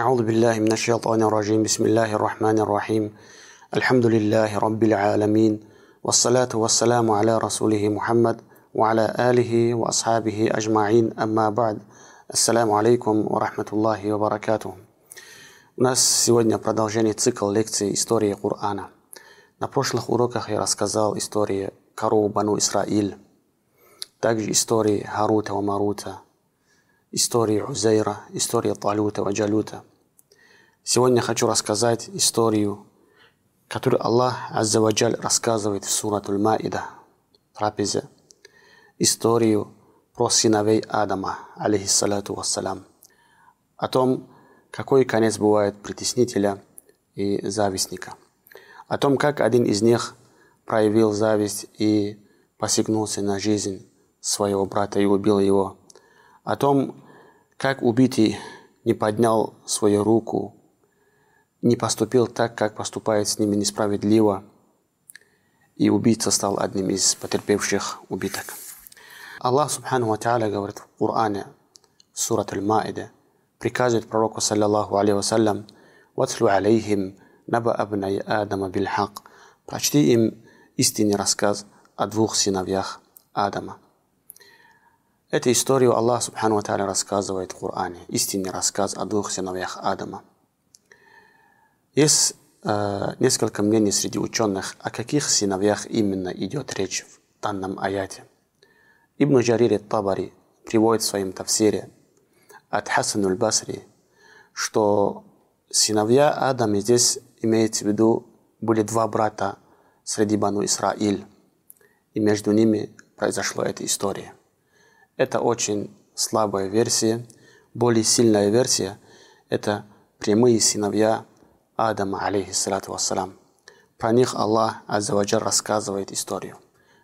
أعوذ بالله من الشيطان الرجيم بسم الله الرحمن الرحيم الحمد لله رب العالمين والصلاة والسلام على رسوله محمد وعلى آله وأصحابه أجمعين أما بعد السلام عليكم ورحمة الله وبركاته У нас сегодня продолжение цикла лекций истории Корана. На прошлых уроках я рассказал истории коров Бану Исраиль, также истории Харута и Марута, истории Узейра, истории Талута и Джалута. Сегодня хочу рассказать историю, которую Аллах Аззаваджаль рассказывает в Суратуль Маида, трапезе, историю про сыновей Адама, алейхиссалату вассалам, о том, какой конец бывает притеснителя и завистника. О том, как один из них проявил зависть и посягнулся на жизнь своего брата и убил его. О том, как убитый не поднял свою руку, не поступил так, как поступает с ними несправедливо, и убийца стал одним из потерпевших убиток. Аллах Субхану Ва говорит в Коране, Сурат Аль-Маида – приказывает пророку, саллиллаху алейхи вассалям, «Ватлю алейхим наба абнай Адама бильхак». Прочти им истинный рассказ о двух сыновьях Адама. Эту историю Аллах Субхану Ва рассказывает в Коране. Истинный рассказ о двух сыновьях Адама. Есть э, несколько мнений среди ученых, о каких сыновьях именно идет речь в данном аяте. Ибн Джарир Табари приводит в своем тафсире – от Хасан аль-Басри, что сыновья Адама здесь имеется в виду были два брата среди Бану Исраиль, и между ними произошла эта история. Это очень слабая версия. Более сильная версия – это прямые сыновья Адама, алейхиссалату вассалам. Про них Аллах Аззаваджар рассказывает историю.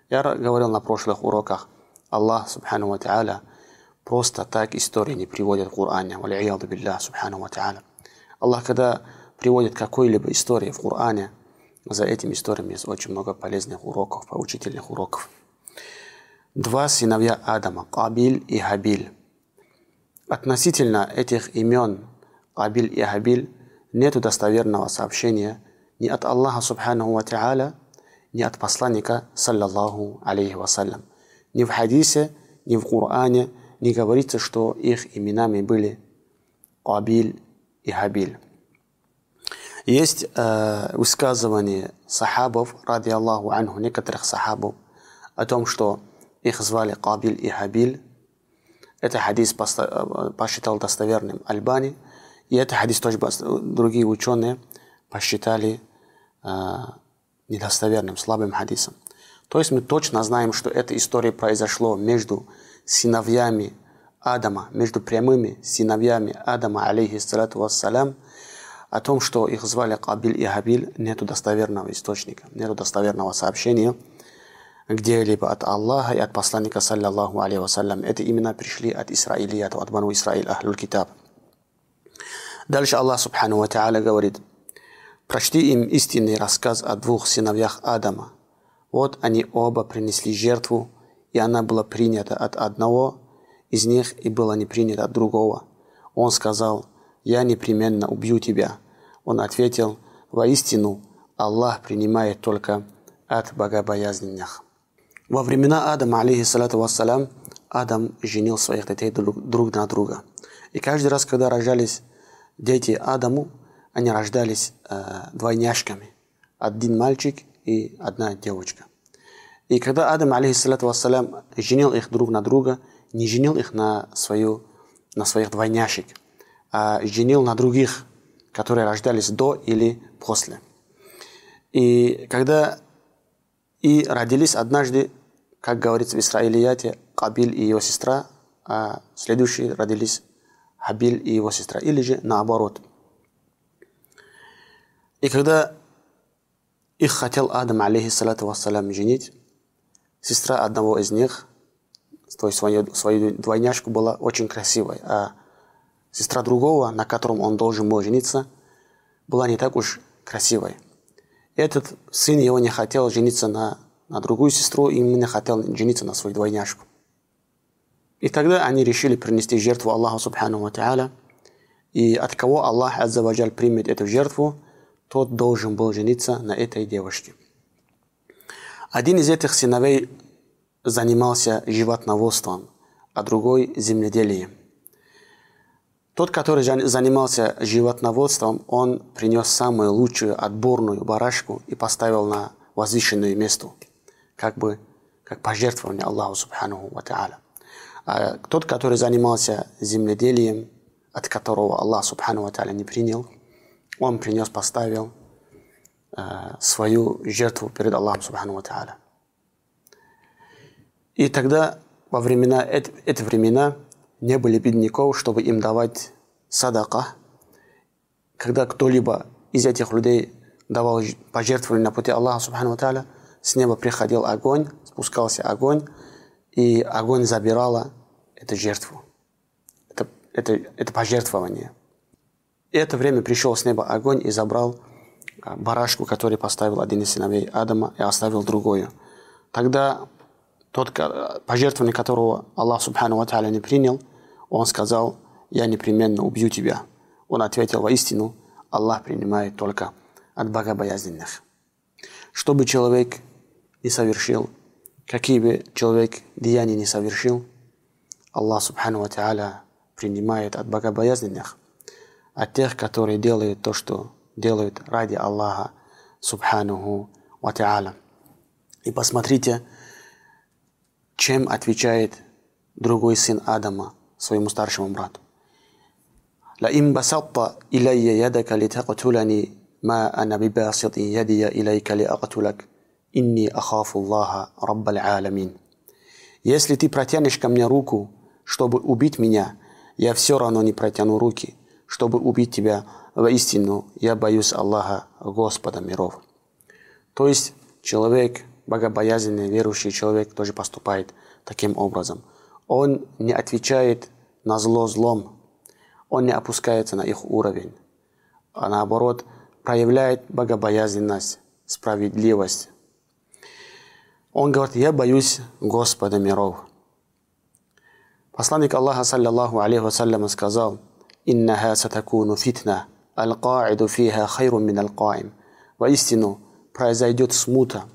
Я говорил на прошлых уроках, Аллах, субхану ва Просто так истории не приводят в Коране. Валияду биллях, субхану ва та'аля. Аллах, когда приводит какой-либо истории в Коране, за этими историями есть очень много полезных уроков, поучительных уроков. Два сыновья Адама, Кабиль и Хабиль. Относительно этих имен Кабиль и Хабиль нет достоверного сообщения ни от Аллаха Субхану Ва Та'аля, ни от посланника, саллаллаху алейхи вассалям. Ни в хадисе, ни в Коране, не говорится, что их именами были Кабиль и Хабиль. Есть э, высказывание сахабов, ради Аллаху анху, некоторых сахабов, о том, что их звали Кабиль и Хабиль. Это хадис э, посчитал достоверным Альбани. И это хадис тоже другие ученые посчитали э, недостоверным, слабым хадисом. То есть мы точно знаем, что эта история произошла между сыновьями Адама, между прямыми сыновьями Адама, алейхиссалату вассалям, о том, что их звали Кабиль и Хабиль, нету достоверного источника, нету достоверного сообщения где-либо от Аллаха и от посланника, саллаллаху алейхи вассалям. Это именно пришли от Исраилият, от Бану Исраиль, Ахлюль Китаб. Дальше Аллах, субхану ва говорит, прочти им истинный рассказ о двух сыновьях Адама. Вот они оба принесли жертву, и она была принята от одного из них и была не принята от другого. Он сказал, «Я непременно убью тебя». Он ответил, «Воистину, Аллах принимает только от богобоязненных». Во времена Адама, алейхиссалату вассалям, Адам женил своих детей друг, друг на друга. И каждый раз, когда рождались дети Адаму, они рождались э, двойняшками. Один мальчик и одна девочка. И когда Адам, алейхиссалату вассалям, женил их друг на друга, не женил их на, свою, на своих двойняшек, а женил на других, которые рождались до или после. И когда и родились однажды, как говорится в Исраилияте, Кабиль и его сестра, а следующие родились Хабиль и его сестра, или же наоборот. И когда их хотел Адам, алейхиссалату вассалям, женить, сестра одного из них, то есть свою, свою двойняшку была очень красивой, а сестра другого, на котором он должен был жениться, была не так уж красивой. Этот сын его не хотел жениться на, на другую сестру, именно хотел жениться на свою двойняшку. И тогда они решили принести жертву Аллаху Субхану Ва Та'аля, И от кого Аллах Аззаваджаль примет эту жертву, тот должен был жениться на этой девушке. Один из этих сыновей занимался животноводством, а другой земледелием. Тот, который занимался животноводством, он принес самую лучшую отборную барашку и поставил на возвышенное место, как бы как пожертвование Аллаху Субханаху Ва. А тот, который занимался земледелием, от которого Аллах Субхану Ва не принял, он принес, поставил э, свою жертву перед Аллахом Субхану Ва. И тогда, во времена, эти, эти времена, не были бедняков, чтобы им давать садака. Когда кто-либо из этих людей давал пожертвования на пути Аллаха Субхану Ва с неба приходил огонь, спускался огонь, и огонь забирала эту жертву. Это, это, это пожертвование. И это время пришел с неба огонь и забрал а, барашку, который поставил один из сыновей Адама и оставил другую. Тогда тот пожертвование, которого Аллах Субхану Ва не принял, он сказал, я непременно убью тебя. Он ответил, воистину, Аллах принимает только от богобоязненных. Чтобы человек не совершил, какие бы человек деяния не совершил, Аллах Субхану Ва принимает от богобоязненных, от тех, которые делают то, что делают ради Аллаха Субхану Ва И посмотрите, чем отвечает другой сын Адама своему старшему брату. لئن بسطت إلي يدك لتقتلني ما أنا بباسط يدي إليك لأقتلك «Инни ахафуллаха раббаль алямин». «Если ты протянешь ко мне руку, чтобы убить меня, я все равно не протяну руки, чтобы убить тебя, воистину я боюсь Аллаха, Господа миров». То есть человек, богобоязненный, верующий человек тоже поступает таким образом. Он не отвечает на зло злом, он не опускается на их уровень, а наоборот проявляет богобоязненность, справедливость, он говорит, я боюсь Господа миров. Посланник Аллаха, саллиллаху алейхи вассалям, сказал, «Иннаха сатакуну фитна, аль-каиду фиха хайрун мин аль-каим». Воистину, произойдет смута,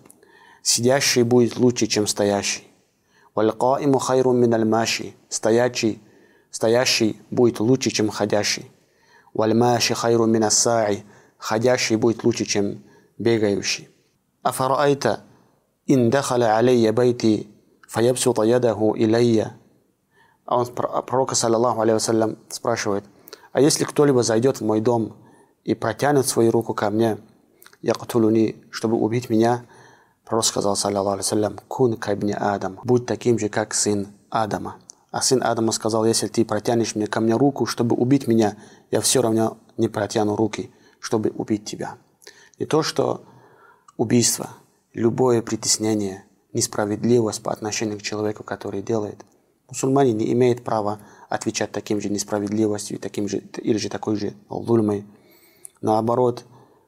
сидящий будет лучше, чем стоящий. «Валь-каиму хайрун мин аль-маши», стоящий Стоящий будет лучше, чем ходящий. Вальмаши хайру минасаи. Ходящий будет лучше, чем бегающий. Афараайта ин дахаля алейя байти фаябсута ядаху илайя. А он, пророк, саллаллаху алейhi спрашивает, а если кто-либо зайдет в мой дом и протянет свою руку ко мне, якутулуни, чтобы убить меня, пророк сказал, саллаллаху алейhi кун кабни Адам, будь таким же, как сын Адама. А сын Адама сказал, если ты протянешь мне ко мне руку, чтобы убить меня, я все равно не протяну руки, чтобы убить тебя. Не то, что убийство, любое притеснение, несправедливость по отношению к человеку, который делает. Мусульмане не имеют права отвечать таким же несправедливостью, таким же, или же такой же лульмой. Наоборот,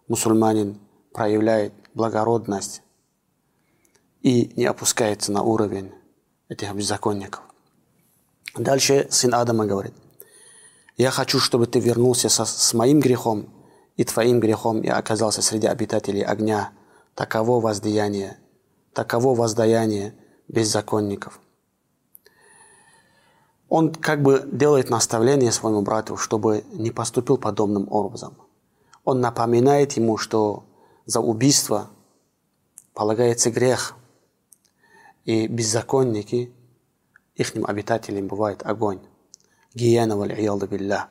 мусульманин проявляет благородность и не опускается на уровень этих беззаконников. Дальше сын Адама говорит, я хочу, чтобы ты вернулся со, с моим грехом и твоим грехом и оказался среди обитателей огня. Таково воздаяние, таково воздаяние беззаконников. Он как бы делает наставление своему брату, чтобы не поступил подобным образом. Он напоминает ему, что за убийство полагается грех, и беззаконники – ихним обитателям бывает огонь. Гиена валь билля.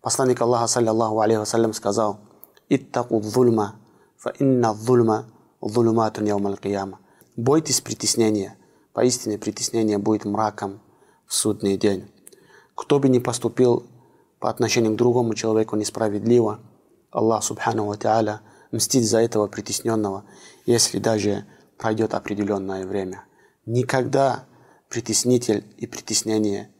Посланник Аллаха, саллиллаху алейхи вассалям, сказал, «Иттаку дзульма, фа инна дзульма дзулуматун яумал кияма». Бойтесь притеснения. Поистине притеснение будет мраком в судный день. Кто бы ни поступил по отношению к другому человеку несправедливо, Аллах Субхану Та'аля мстит за этого притесненного, если даже пройдет определенное время. Никогда притеснитель и притеснение,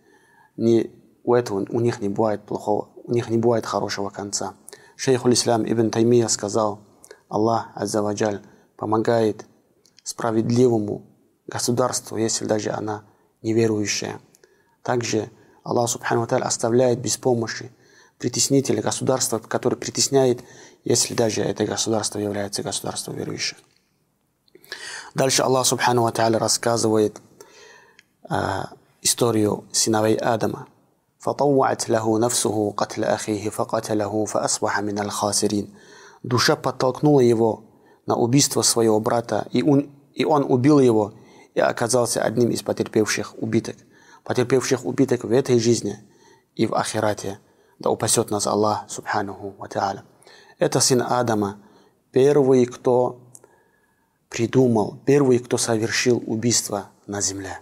не, у этого у них не бывает плохого, у них не бывает хорошего конца. Шейх Ислам Ибн Таймия сказал, Аллах Аззаваджаль помогает справедливому государству, если даже она неверующая. Также Аллах Субхану Ва оставляет без помощи притеснитель, государство, которое притесняет, если даже это государство является государством верующих. Дальше Аллах Субхану Ва рассказывает э, историю сыновей Адама. فطوعت له نفسه قتل أخيه فقتله فأصبح من الخاسرين. Душа подтолкнула его на убийство своего брата, и он, и он убил его, и оказался одним из потерпевших убиток. Потерпевших убиток в этой жизни и в ахирате. Да упасет нас Аллах, субханаху ва та'аля. Это сын Адама, первый, кто придумал, первый, кто совершил убийство на земле.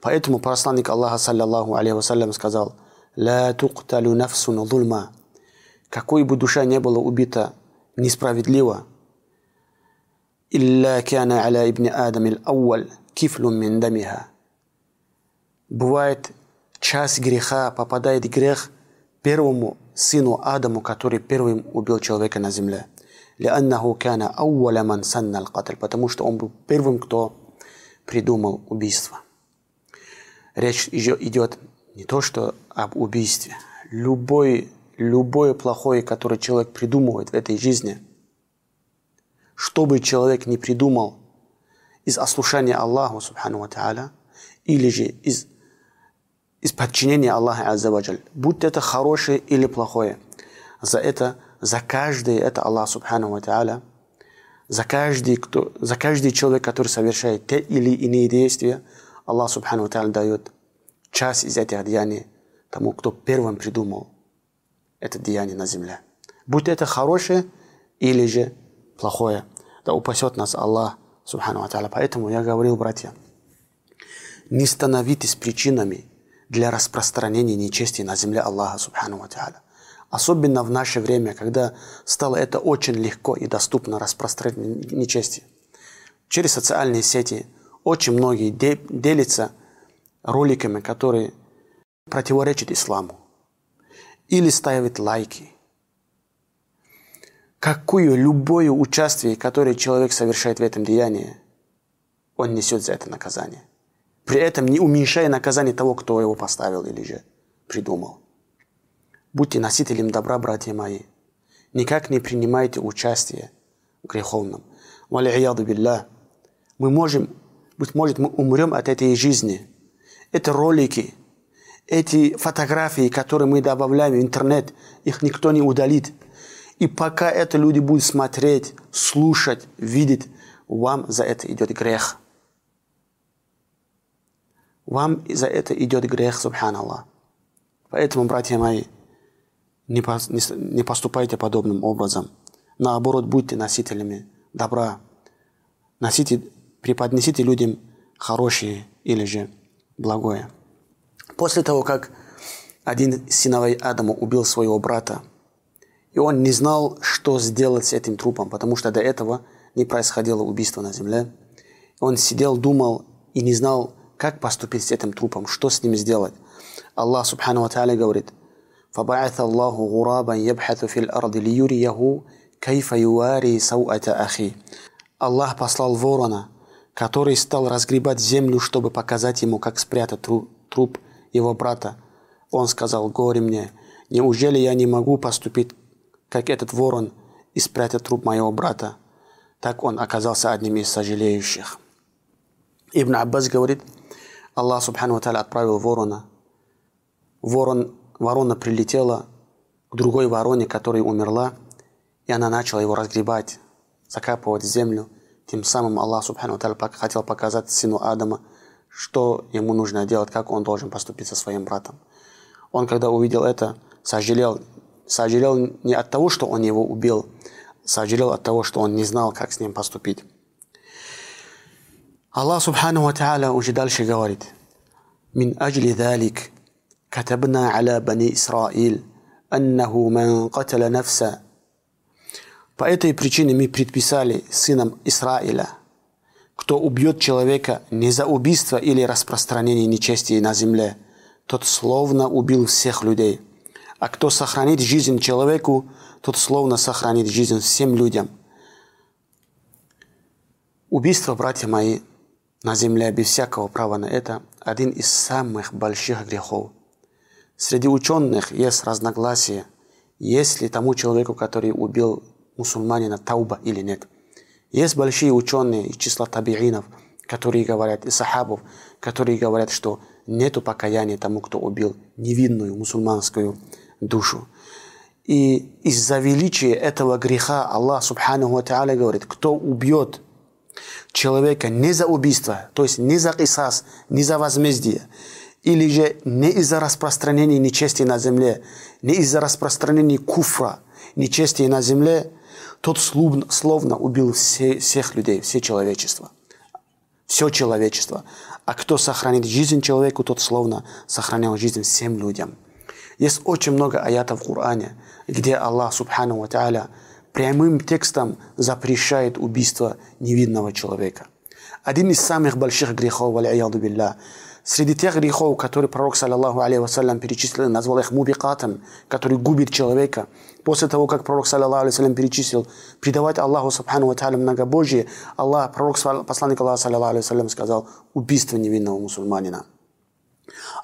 Поэтому посланник Аллаха, саллиллаху алейхи вассалям, сказал, «Ла тукталю нафсун зульма». Какой бы душа не была убита несправедливо, «Илля кяна аля ибн Адам ил-ауаль кифлун мин дамиха». Бывает, час греха попадает грех первому сыну Адаму, который первым убил человека на земле. لأنه كان أول من سن القتل, потому что он был первым, кто придумал убийство. Речь идет не то, что об убийстве. Любой, любое плохое, которое человек придумывает в этой жизни, что бы человек не придумал из ослушания Аллаху, субхану ва или же из из подчинения Аллаха Аззаваджаль. Будь это хорошее или плохое. За это, за каждый это Аллах Субхану Ва за каждый, кто, за каждый человек, который совершает те или иные действия, Аллах Субхану Ва дает часть из этих деяний тому, кто первым придумал это деяние на земле. Будь это хорошее или же плохое. Да упасет нас Аллах Субхану Ва Та'аля. Поэтому я говорил, братья, не становитесь причинами для распространения нечести на земле Аллаха Субхану Ва Особенно в наше время, когда стало это очень легко и доступно распространять нечестие. Через социальные сети очень многие делятся роликами, которые противоречат исламу. Или ставят лайки. Какое любое участие, которое человек совершает в этом деянии, он несет за это наказание при этом не уменьшая наказание того, кто его поставил или же придумал. Будьте носителем добра, братья мои. Никак не принимайте участие в греховном. Валияду билля. Мы можем, быть может, мы умрем от этой жизни. Это ролики, эти фотографии, которые мы добавляем в интернет, их никто не удалит. И пока это люди будут смотреть, слушать, видеть, вам за это идет грех вам за это идет грех, субханаллах. Поэтому, братья мои, не, поступайте подобным образом. Наоборот, будьте носителями добра. Носите, преподнесите людям хорошее или же благое. После того, как один сыновей Адама убил своего брата, и он не знал, что сделать с этим трупом, потому что до этого не происходило убийство на земле. Он сидел, думал и не знал, как поступить с этим трупом, что с ним сделать. Аллах Субхану Ва Тааля говорит, فبعث الله غرابا يبحث في الأرض ليريه كيف يواري سوءة أخي. Аллах послал ворона, который стал разгребать землю, чтобы показать ему, как спрятать труп его брата. Он сказал, горе мне, неужели я не могу поступить, как этот ворон, и спрятать труп моего брата? Так он оказался одним из сожалеющих. Ибн Аббас говорит, Аллах Субхану Ва отправил ворона. Ворон, ворона прилетела к другой вороне, которая умерла, и она начала его разгребать, закапывать в землю. Тем самым Аллах Субхану Ва хотел показать сыну Адама, что ему нужно делать, как он должен поступить со своим братом. Он, когда увидел это, сожалел, сожалел не от того, что он его убил, сожалел от того, что он не знал, как с ним поступить. الله سبحانه وتعالى وجدال شقوارد من أجل ذلك كتبنا على بني إسرائيل أنه من قتل نفسا По этой причине мы предписали сынам Израиля, кто убьет человека не за убийство или распространение нечестия на земле, тот словно убил всех людей. а кто сохранит жизнь человеку, тот словно сохранит жизнь всем людям. Убийство, братья мои, на земле без всякого права на это один из самых больших грехов. Среди ученых есть разногласия, есть ли тому человеку, который убил мусульманина, тауба или нет. Есть большие ученые из числа табиинов, которые говорят, и сахабов, которые говорят, что нету покаяния тому, кто убил невинную мусульманскую душу. И из-за величия этого греха Аллах Субхану Ва говорит, кто убьет человека не за убийство, то есть не за кисас, не за возмездие, или же не из-за распространения нечести на земле, не из-за распространения куфра, нечести на земле, тот словно, словно убил все, всех людей, все человечество. Все человечество. А кто сохранит жизнь человеку, тот словно сохранял жизнь всем людям. Есть очень много аятов в Коране, где Аллах, субхану ва прямым текстом запрещает убийство невинного человека. Один из самых больших грехов, валяяду Среди тех грехов, которые пророк, саллаллаху алейхи перечислил, назвал их мубикатом, который губит человека. После того, как пророк, саллаллаху алейхи перечислил, предавать Аллаху, субхану ва та'аля, многобожие, Аллах, пророк, посланник Аллаха, саллаллаху алейхи сказал, убийство невинного мусульманина.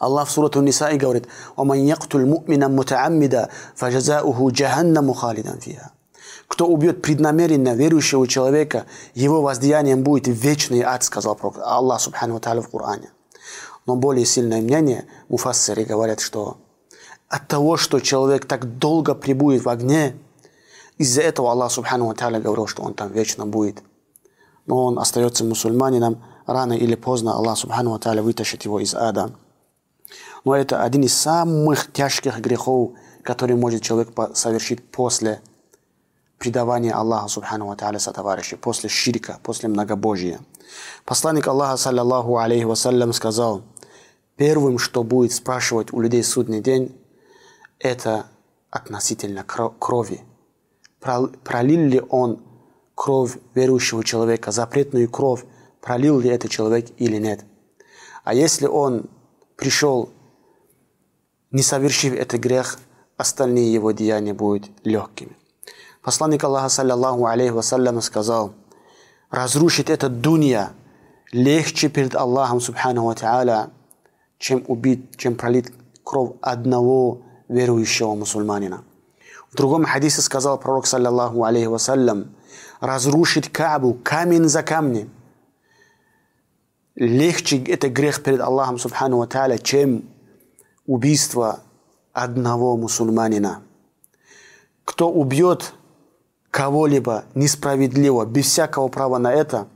Аллах в сурату Нисаи говорит, «Ваман яктуль му'мина мутааммида, фажазауху джаханнаму халидан фиха». Кто убьет преднамеренно верующего человека, его воздаянием будет вечный ад, сказал Аллах Субхану Тааля в Коране. Но более сильное мнение, муфассеры говорят, что от того, что человек так долго пребудет в огне, из-за этого Аллах Субхану Тааля говорил, что он там вечно будет. Но он остается мусульманином, рано или поздно Аллах Субхану Тааля вытащит его из ада. Но это один из самых тяжких грехов, который может человек совершить после предавания Аллаха Субхану Ва Тааля сотоварища, после ширика, после многобожия. Посланник Аллаха, саллаллаху алейхи вассалям, сказал – Первым, что будет спрашивать у людей судный день, это относительно крови. Пролил ли он кровь верующего человека, запретную кровь, пролил ли это человек или нет. А если он пришел, не совершив этот грех, остальные его деяния будут легкими. Посланник Аллаха, саллаллаху алейхи вассалям, сказал, разрушить этот дунья легче перед Аллахом, субхану ва чем убить, чем пролить кровь одного верующего мусульманина. В другом хадисе сказал пророк, саллаллаху алейхи вассалям, разрушить Кабу камень за камнем. Легче это грех перед Аллахом, субхану ва чем убийство одного мусульманина. Кто убьет кого-либо несправедливо, без всякого права на это,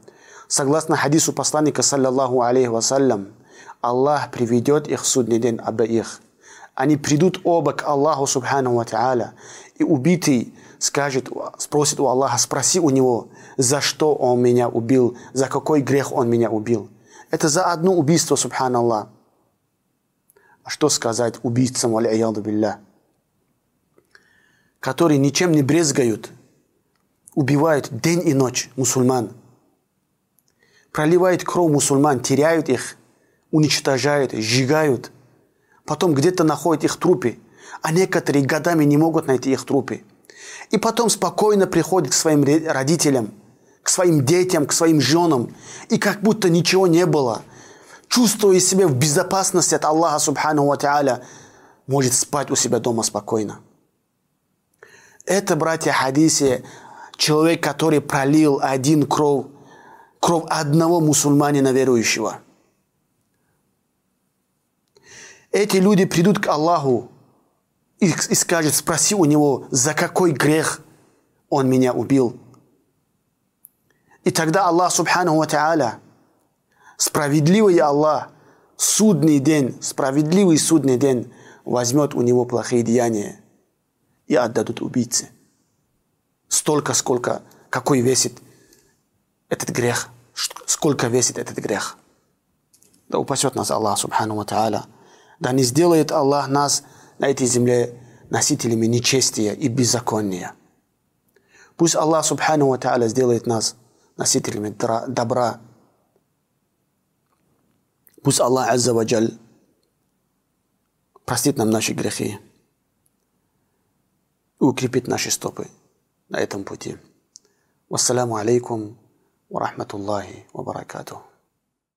согласно хадису посланника, саллаллаху алейхи вассалям, Аллах приведет их в судный день обоих. Они придут оба к Аллаху Субхану Ва Та'аля. И убитый скажет, спросит у Аллаха, спроси у него, за что он меня убил, за какой грех он меня убил. Это за одно убийство, Субханаллах. А что сказать убийцам, валяяду билля, которые ничем не брезгают, убивают день и ночь мусульман, проливают кровь мусульман, теряют их, уничтожают, сжигают. Потом где-то находят их трупы, а некоторые годами не могут найти их трупы. И потом спокойно приходят к своим родителям, к своим детям, к своим женам, и как будто ничего не было. Чувствуя себя в безопасности от Аллаха Субхану Та'аля, может спать у себя дома спокойно. Это, братья, хадисе, человек, который пролил один кровь, кровь одного мусульманина верующего – эти люди придут к Аллаху и, и скажут, спроси у него, за какой грех он меня убил. И тогда Аллах, субхану та'аля, справедливый Аллах, судный день, справедливый судный день, возьмет у него плохие деяния и отдадут убийце. Столько, сколько, какой весит этот грех, сколько весит этот грех. Да упасет нас Аллах, субхану ва та'аля, да не сделает Аллах нас на этой земле носителями нечестия и беззакония. Пусть Аллах Субхану Ва Та'аля сделает нас носителями добра. Пусть Аллах Азза Ваджаль простит нам наши грехи и укрепит наши стопы на этом пути. Вассаламу алейкум ва рахматуллахи ва баракатуху.